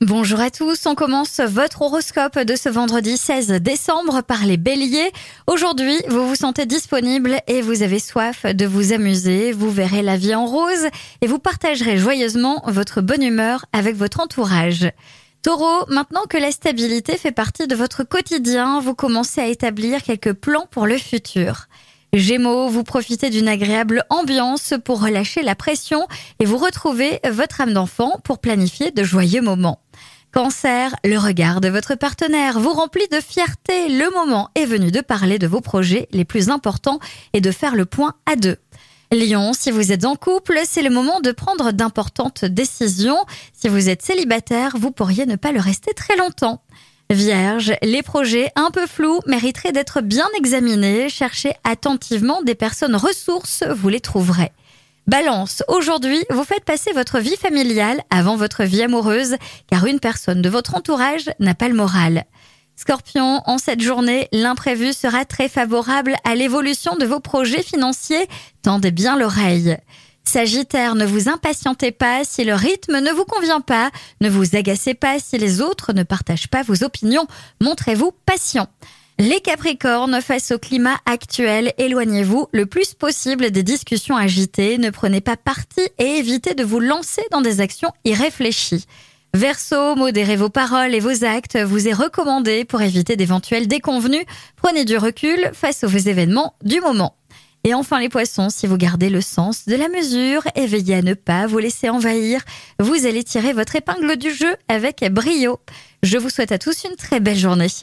Bonjour à tous, on commence votre horoscope de ce vendredi 16 décembre par les béliers. Aujourd'hui, vous vous sentez disponible et vous avez soif de vous amuser, vous verrez la vie en rose et vous partagerez joyeusement votre bonne humeur avec votre entourage. Taureau, maintenant que la stabilité fait partie de votre quotidien, vous commencez à établir quelques plans pour le futur. Gémeaux, vous profitez d'une agréable ambiance pour relâcher la pression et vous retrouvez votre âme d'enfant pour planifier de joyeux moments. Cancer, le regard de votre partenaire vous remplit de fierté. Le moment est venu de parler de vos projets les plus importants et de faire le point à deux. Lion, si vous êtes en couple, c'est le moment de prendre d'importantes décisions. Si vous êtes célibataire, vous pourriez ne pas le rester très longtemps. Vierge, les projets un peu flous mériteraient d'être bien examinés. Cherchez attentivement des personnes ressources, vous les trouverez. Balance, aujourd'hui, vous faites passer votre vie familiale avant votre vie amoureuse, car une personne de votre entourage n'a pas le moral. Scorpion, en cette journée, l'imprévu sera très favorable à l'évolution de vos projets financiers. Tendez bien l'oreille. Sagittaire, ne vous impatientez pas si le rythme ne vous convient pas. Ne vous agacez pas si les autres ne partagent pas vos opinions. Montrez-vous patient. Les Capricornes, face au climat actuel, éloignez-vous le plus possible des discussions agitées, ne prenez pas parti et évitez de vous lancer dans des actions irréfléchies. Verseau, modérez vos paroles et vos actes, vous est recommandé pour éviter d'éventuels déconvenus. Prenez du recul face aux événements du moment. Et enfin les poissons, si vous gardez le sens de la mesure et veillez à ne pas vous laisser envahir, vous allez tirer votre épingle du jeu avec brio. Je vous souhaite à tous une très belle journée.